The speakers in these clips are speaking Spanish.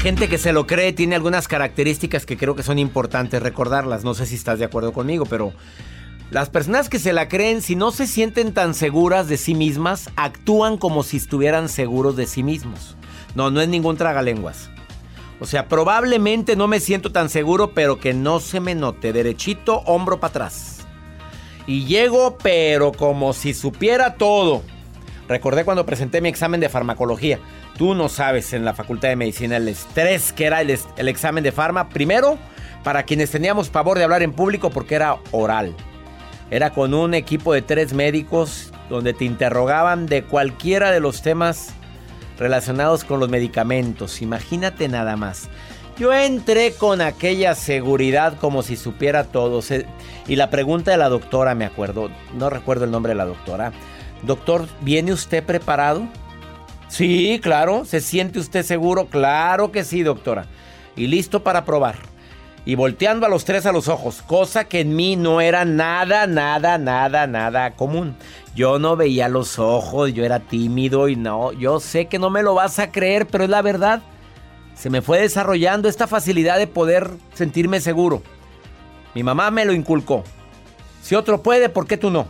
Gente que se lo cree tiene algunas características que creo que son importantes recordarlas. No sé si estás de acuerdo conmigo, pero las personas que se la creen, si no se sienten tan seguras de sí mismas, actúan como si estuvieran seguros de sí mismos. No, no es ningún tragalenguas. O sea, probablemente no me siento tan seguro, pero que no se me note. Derechito, hombro para atrás. Y llego, pero como si supiera todo. Recordé cuando presenté mi examen de farmacología. Tú no sabes en la Facultad de Medicina el estrés que era el, examen de farma. Primero, para quienes teníamos pavor de hablar en público porque era oral. Era con un equipo de tres médicos donde te interrogaban de cualquiera de los temas relacionados con los medicamentos. Imagínate nada más. Yo entré con aquella seguridad como si supiera todo. Y la pregunta de la doctora, me acuerdo, no recuerdo el nombre de la doctora. Doctor, ¿viene usted preparado? Sí, claro. ¿Se siente usted seguro? Claro que sí, doctora. Y listo para probar. Y volteando a los tres a los ojos, cosa que en mí no era nada, nada, nada, nada común. Yo no veía los ojos, yo era tímido y no, yo sé que no me lo vas a creer, pero es la verdad. Se me fue desarrollando esta facilidad de poder sentirme seguro. Mi mamá me lo inculcó. Si otro puede, ¿por qué tú no?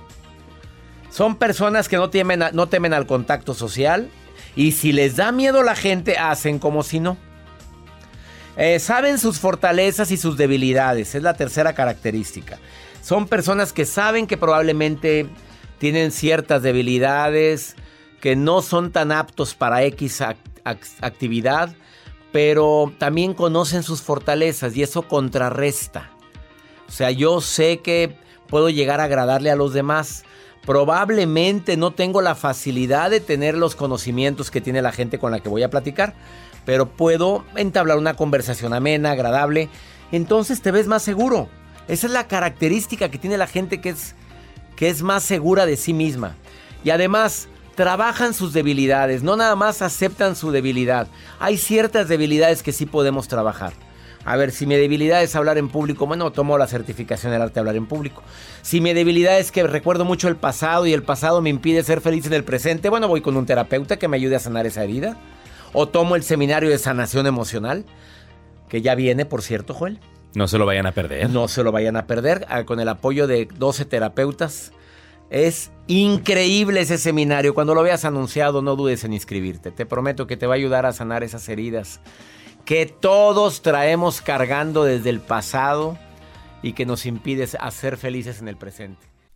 Son personas que no temen, no temen al contacto social, y si les da miedo la gente, hacen como si no. Eh, saben sus fortalezas y sus debilidades, es la tercera característica. Son personas que saben que probablemente tienen ciertas debilidades, que no son tan aptos para X actividad, pero también conocen sus fortalezas y eso contrarresta. O sea, yo sé que puedo llegar a agradarle a los demás, Probablemente no tengo la facilidad de tener los conocimientos que tiene la gente con la que voy a platicar, pero puedo entablar una conversación amena, agradable. Entonces te ves más seguro. Esa es la característica que tiene la gente que es, que es más segura de sí misma. Y además, trabajan sus debilidades, no nada más aceptan su debilidad. Hay ciertas debilidades que sí podemos trabajar. A ver, si mi debilidad es hablar en público, bueno, tomo la certificación del arte de hablar en público. Si mi debilidad es que recuerdo mucho el pasado y el pasado me impide ser feliz en el presente, bueno, voy con un terapeuta que me ayude a sanar esa herida. O tomo el seminario de sanación emocional, que ya viene, por cierto, Joel. No se lo vayan a perder. No se lo vayan a perder, ah, con el apoyo de 12 terapeutas. Es increíble ese seminario. Cuando lo veas anunciado, no dudes en inscribirte. Te prometo que te va a ayudar a sanar esas heridas que todos traemos cargando desde el pasado y que nos impide ser felices en el presente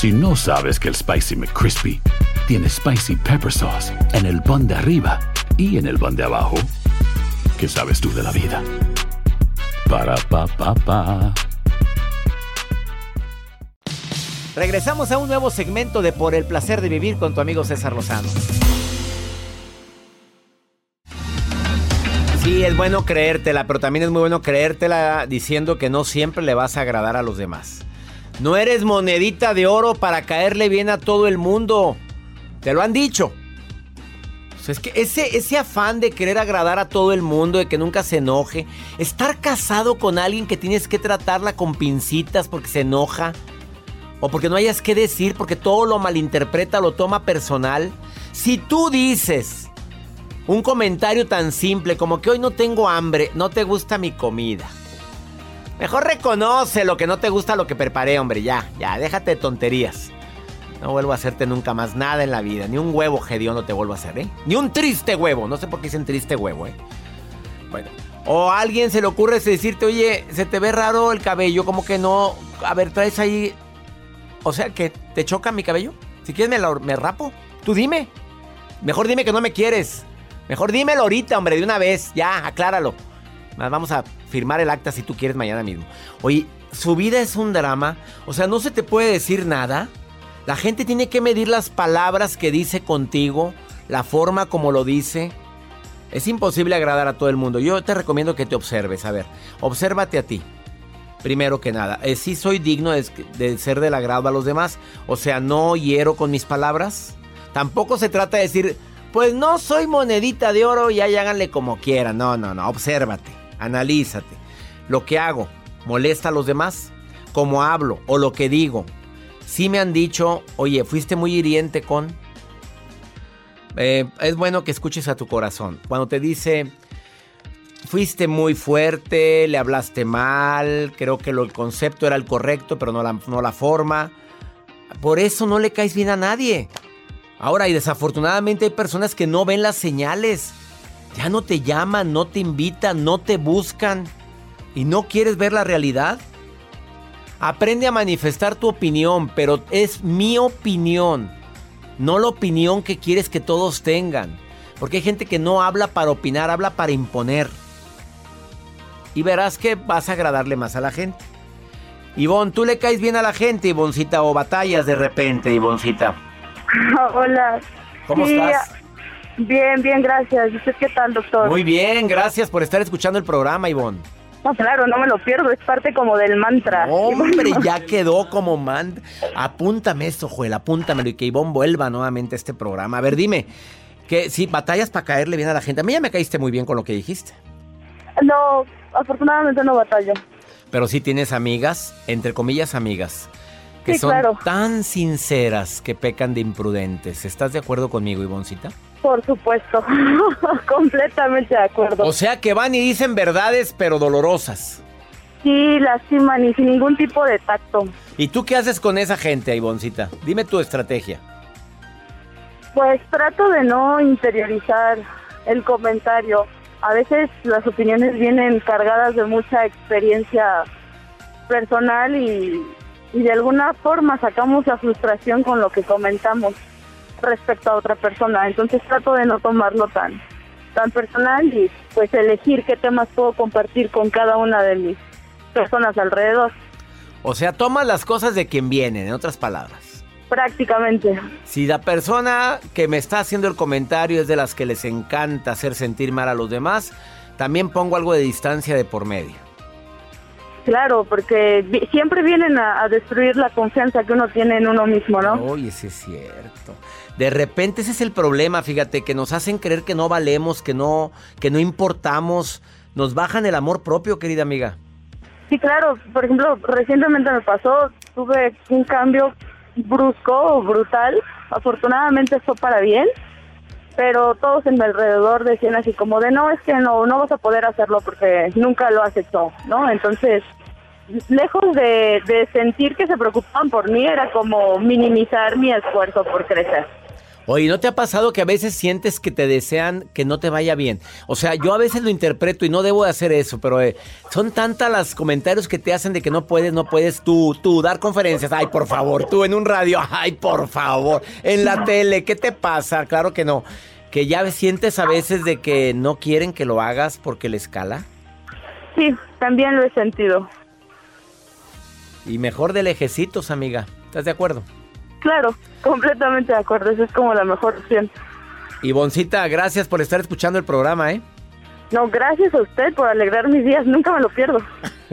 Si no sabes que el Spicy McCrispy tiene Spicy Pepper Sauce en el pan de arriba y en el pan de abajo, ¿qué sabes tú de la vida? Para, pa, pa, pa. Regresamos a un nuevo segmento de Por el placer de vivir con tu amigo César Lozano. Sí, es bueno creértela, pero también es muy bueno creértela diciendo que no siempre le vas a agradar a los demás. No eres monedita de oro para caerle bien a todo el mundo. Te lo han dicho. es que ese, ese afán de querer agradar a todo el mundo, de que nunca se enoje, estar casado con alguien que tienes que tratarla con pincitas porque se enoja, o porque no hayas que decir, porque todo lo malinterpreta, lo toma personal. Si tú dices, un comentario tan simple como que hoy no tengo hambre, no te gusta mi comida. Mejor reconoce lo que no te gusta lo que preparé, hombre, ya, ya, déjate de tonterías. No vuelvo a hacerte nunca más nada en la vida, ni un huevo no te vuelvo a hacer, ¿eh? Ni un triste huevo, no sé por qué dicen triste huevo, ¿eh? Bueno, o a alguien se le ocurre decirte, oye, se te ve raro el cabello, como que no, a ver, traes ahí, o sea, que te choca mi cabello. Si quieres me, me rapo, tú dime. Mejor dime que no me quieres. Mejor dímelo ahorita, hombre, de una vez. Ya, acláralo. Vamos a firmar el acta si tú quieres mañana mismo. Oye, su vida es un drama. O sea, no se te puede decir nada. La gente tiene que medir las palabras que dice contigo, la forma como lo dice. Es imposible agradar a todo el mundo. Yo te recomiendo que te observes. A ver, obsérvate a ti. Primero que nada, si eh, ¿sí soy digno de, de ser del agrado a los demás. O sea, no hiero con mis palabras. Tampoco se trata de decir, pues no soy monedita de oro y ahí háganle como quieran. No, no, no. Obsérvate, analízate. Lo que hago, ¿molesta a los demás? ¿Cómo hablo o lo que digo? Sí me han dicho, oye, fuiste muy hiriente con... Eh, es bueno que escuches a tu corazón. Cuando te dice, fuiste muy fuerte, le hablaste mal, creo que el concepto era el correcto, pero no la, no la forma. Por eso no le caes bien a nadie. Ahora, y desafortunadamente hay personas que no ven las señales. Ya no te llaman, no te invitan, no te buscan. ¿Y no quieres ver la realidad? Aprende a manifestar tu opinión, pero es mi opinión, no la opinión que quieres que todos tengan. Porque hay gente que no habla para opinar, habla para imponer. Y verás que vas a agradarle más a la gente. Ivonne, ¿tú le caes bien a la gente, Ivoncita, o batallas de repente, Ivoncita? Hola. ¿Cómo estás? Bien, bien, gracias. ¿Y usted qué tal, doctor? Muy bien, gracias por estar escuchando el programa, Ivonne. No, claro, no me lo pierdo, es parte como del mantra. Hombre, ya quedó como mantra. Apúntame eso, Joel, apúntamelo y que Ivonne vuelva nuevamente a este programa. A ver, dime, que si batallas para caerle bien a la gente. A mí ya me caíste muy bien con lo que dijiste. No, afortunadamente no batallo. Pero sí tienes amigas, entre comillas amigas, que son tan sinceras que pecan de imprudentes. ¿Estás de acuerdo conmigo, Ivoncita? Por supuesto, completamente de acuerdo. O sea que van y dicen verdades pero dolorosas. Sí, lastiman y sin ningún tipo de tacto. ¿Y tú qué haces con esa gente, Ivoncita? Dime tu estrategia. Pues trato de no interiorizar el comentario. A veces las opiniones vienen cargadas de mucha experiencia personal y y de alguna forma sacamos la frustración con lo que comentamos respecto a otra persona. Entonces trato de no tomarlo tan, tan personal y pues elegir qué temas puedo compartir con cada una de mis personas alrededor. O sea, toma las cosas de quien vienen, en otras palabras. Prácticamente. Si la persona que me está haciendo el comentario es de las que les encanta hacer sentir mal a los demás, también pongo algo de distancia de por medio. Claro, porque siempre vienen a, destruir la confianza que uno tiene en uno mismo, ¿no? Oye, ese es cierto. De repente ese es el problema, fíjate, que nos hacen creer que no valemos, que no, que no importamos, nos bajan el amor propio, querida amiga. Sí, claro. Por ejemplo, recientemente me pasó, tuve un cambio brusco, brutal. Afortunadamente fue para bien pero todos en mi alrededor decían así como de no, es que no, no vas a poder hacerlo porque nunca lo has hecho, ¿no? Entonces, lejos de, de sentir que se preocupaban por mí, era como minimizar mi esfuerzo por crecer. Oye, ¿no te ha pasado que a veces sientes que te desean que no te vaya bien? O sea, yo a veces lo interpreto y no debo de hacer eso, pero eh, son tantas las comentarios que te hacen de que no puedes, no puedes tú, tú dar conferencias. Ay, por favor, tú en un radio, ay, por favor, en la tele, ¿qué te pasa? Claro que no que ya sientes a veces de que no quieren que lo hagas porque les cala? Sí, también lo he sentido. Y mejor de lejecitos, amiga. ¿Estás de acuerdo? Claro, completamente de acuerdo. Esa es como la mejor opción. Ivoncita, gracias por estar escuchando el programa, ¿eh? No, gracias a usted por alegrar mis días. Nunca me lo pierdo.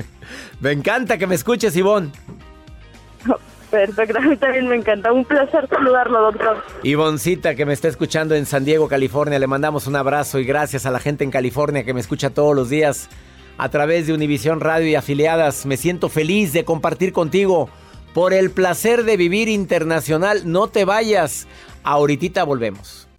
me encanta que me escuches, Ivonne. Perfecto, a mí también me encanta. Un placer saludarlo, doctor. Ivoncita, que me está escuchando en San Diego, California, le mandamos un abrazo y gracias a la gente en California que me escucha todos los días a través de Univisión Radio y afiliadas. Me siento feliz de compartir contigo por el placer de vivir internacional. No te vayas. Ahorita volvemos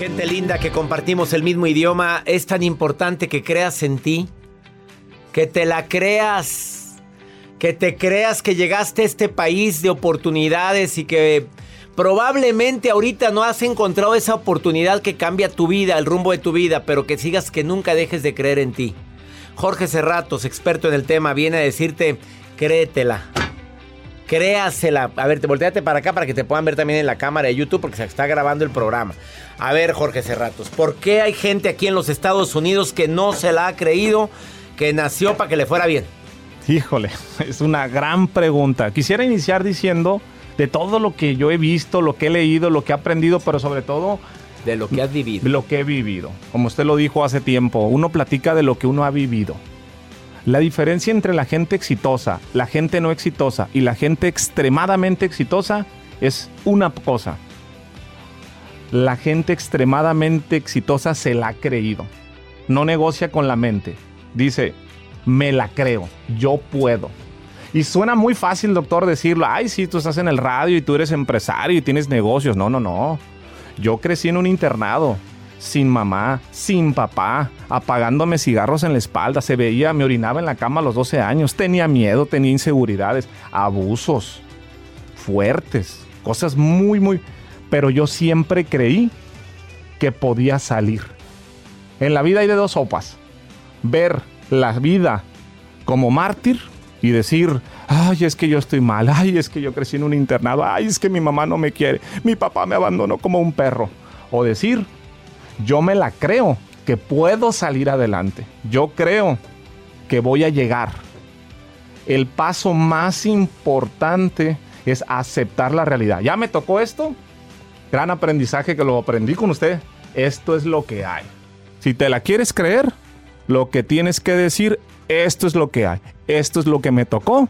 Gente linda que compartimos el mismo idioma, es tan importante que creas en ti, que te la creas, que te creas que llegaste a este país de oportunidades y que probablemente ahorita no has encontrado esa oportunidad que cambia tu vida, el rumbo de tu vida, pero que sigas que nunca dejes de creer en ti. Jorge Serratos, experto en el tema, viene a decirte, créetela. Créasela. A ver, te volteate para acá para que te puedan ver también en la cámara de YouTube porque se está grabando el programa. A ver, Jorge Cerratos, ¿por qué hay gente aquí en los Estados Unidos que no se la ha creído, que nació para que le fuera bien? Híjole, es una gran pregunta. Quisiera iniciar diciendo de todo lo que yo he visto, lo que he leído, lo que he aprendido, pero sobre todo de lo que has vivido. Lo que he vivido. Como usted lo dijo hace tiempo, uno platica de lo que uno ha vivido. La diferencia entre la gente exitosa, la gente no exitosa y la gente extremadamente exitosa es una cosa. La gente extremadamente exitosa se la ha creído. No negocia con la mente. Dice, me la creo, yo puedo. Y suena muy fácil, doctor, decirlo. Ay, sí, tú estás en el radio y tú eres empresario y tienes negocios. No, no, no. Yo crecí en un internado sin mamá, sin papá, apagándome cigarros en la espalda, se veía, me orinaba en la cama a los 12 años, tenía miedo, tenía inseguridades, abusos fuertes, cosas muy, muy... Pero yo siempre creí que podía salir. En la vida hay de dos sopas. Ver la vida como mártir y decir, ay, es que yo estoy mal, ay, es que yo crecí en un internado, ay, es que mi mamá no me quiere, mi papá me abandonó como un perro. O decir, yo me la creo que puedo salir adelante. Yo creo que voy a llegar. El paso más importante es aceptar la realidad. Ya me tocó esto. Gran aprendizaje que lo aprendí con usted. Esto es lo que hay. Si te la quieres creer, lo que tienes que decir, esto es lo que hay. Esto es lo que me tocó.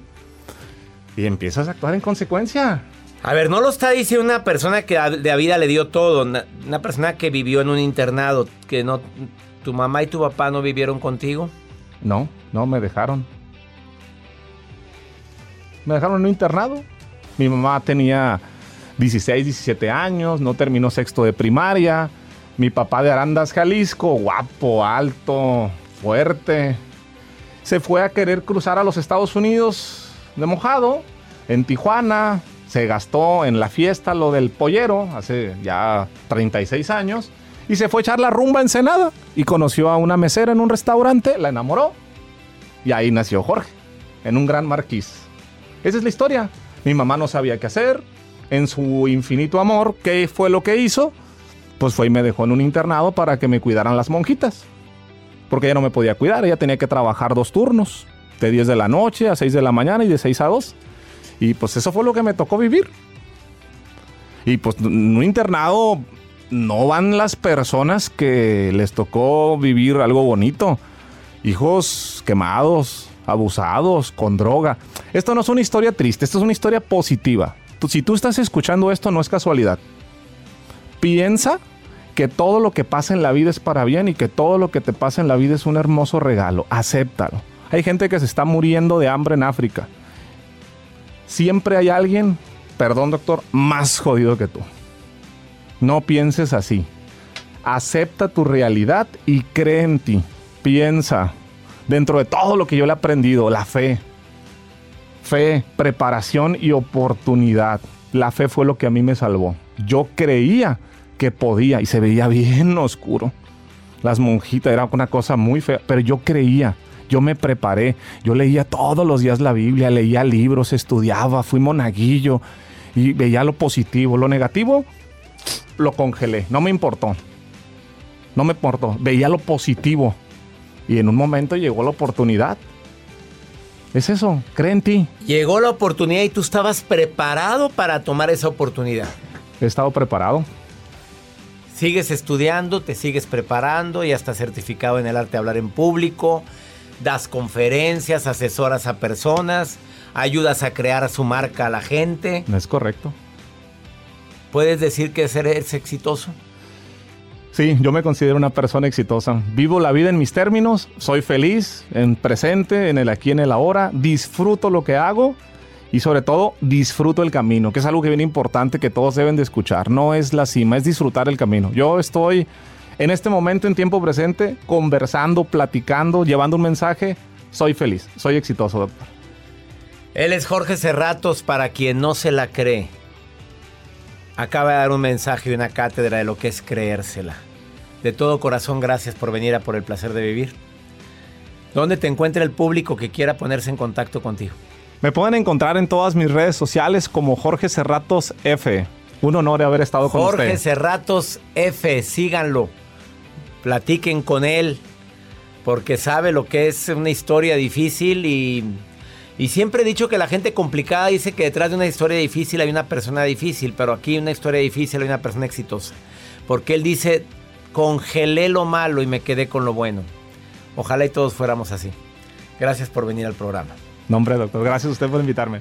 Y empiezas a actuar en consecuencia. A ver, no lo está diciendo una persona que de vida le dio todo, una, persona que vivió en un internado, que no, tu mamá y tu papá no vivieron contigo. No, no me dejaron. Me dejaron en un internado. Mi mamá tenía 16, 17 años, no terminó sexto de primaria. Mi papá de Arandas, Jalisco, guapo, alto, fuerte. Se fue a querer cruzar a los Estados Unidos de mojado, en Tijuana, se gastó en la fiesta lo del pollero hace ya 36 años y se fue a echar la rumba en Senada y conoció a una mesera en un restaurante, la enamoró y ahí nació Jorge, en un gran marquís. Esa es la historia. Mi mamá no sabía qué hacer, en su infinito amor, ¿qué fue lo que hizo? Pues fue y me dejó en un internado para que me cuidaran las monjitas. Porque ella no me podía cuidar, ella tenía que trabajar dos turnos, de 10 de la noche a 6 de la mañana y de 6 a 2. Y pues eso fue lo que me tocó vivir. Y pues en un internado no van las personas que les tocó vivir algo bonito. Hijos quemados, abusados, con droga. Esto no es una historia triste, esto es una historia positiva. si tú estás escuchando esto, no es casualidad. Piensa que todo lo que pasa en la vida es para bien y que todo lo que te pasa en la vida es un hermoso regalo. Acéptalo. Hay gente que se está muriendo de hambre en África. Siempre hay alguien, perdón doctor, más jodido que tú. No pienses así. Acepta tu realidad y cree en ti. Piensa dentro de todo lo que yo le he aprendido, la fe. Fe, preparación y oportunidad. La fe fue lo que a mí me salvó. Yo creía que podía y se veía bien oscuro. Las monjitas era una cosa muy fea, pero yo creía, yo me preparé, yo leía todos los días la Biblia, leía libros, estudiaba, fui monaguillo y veía lo positivo. Lo negativo lo congelé, no me importó. No me importó, veía lo positivo. Y en un momento llegó la oportunidad. Es eso, cree en ti. Llegó la oportunidad y tú estabas preparado para tomar esa oportunidad. He estado preparado. Sigues estudiando, te sigues preparando, ya estás certificado en el arte de hablar en público, das conferencias, asesoras a personas, ayudas a crear su marca a la gente. Es correcto. ¿Puedes decir que eres exitoso? Sí, yo me considero una persona exitosa. Vivo la vida en mis términos, soy feliz, en presente, en el aquí, en el ahora, disfruto lo que hago y sobre todo disfruto el camino, que es algo que viene importante que todos deben de escuchar. No es la cima, es disfrutar el camino. Yo estoy en este momento en tiempo presente conversando, platicando, llevando un mensaje. Soy feliz, soy exitoso, doctor. Él es Jorge Cerratos, para quien no se la cree. Acaba de dar un mensaje y una cátedra de lo que es creérsela. De todo corazón, gracias por venir a Por el Placer de Vivir. ¿Dónde te encuentra el público que quiera ponerse en contacto contigo? Me pueden encontrar en todas mis redes sociales como Jorge Cerratos F. Un honor haber estado con Jorge usted. Jorge Cerratos F, síganlo. Platiquen con él porque sabe lo que es una historia difícil y, y siempre he dicho que la gente complicada dice que detrás de una historia difícil hay una persona difícil, pero aquí una historia difícil hay una persona exitosa. Porque él dice, congelé lo malo y me quedé con lo bueno. Ojalá y todos fuéramos así. Gracias por venir al programa. Nombre, doctor. Gracias a usted por invitarme.